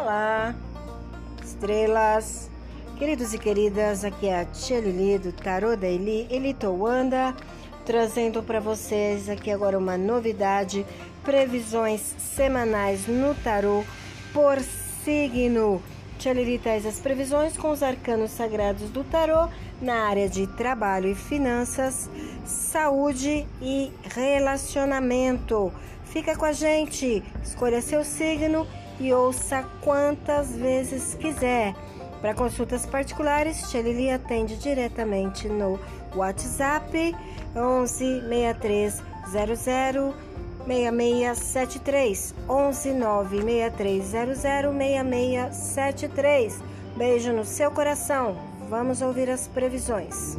Olá, estrelas, queridos e queridas, aqui é a Tia Lili do Tarô da Eli, Eli Towanda, trazendo para vocês aqui agora uma novidade, previsões semanais no tarô por signo. Tia Lili traz as previsões com os arcanos sagrados do tarô na área de trabalho e finanças, saúde e relacionamento. Fica com a gente, escolha seu signo e ouça quantas vezes quiser. Para consultas particulares, Xelili atende diretamente no WhatsApp 11 63 00 6673 11 963 00 6673. Beijo no seu coração. Vamos ouvir as previsões.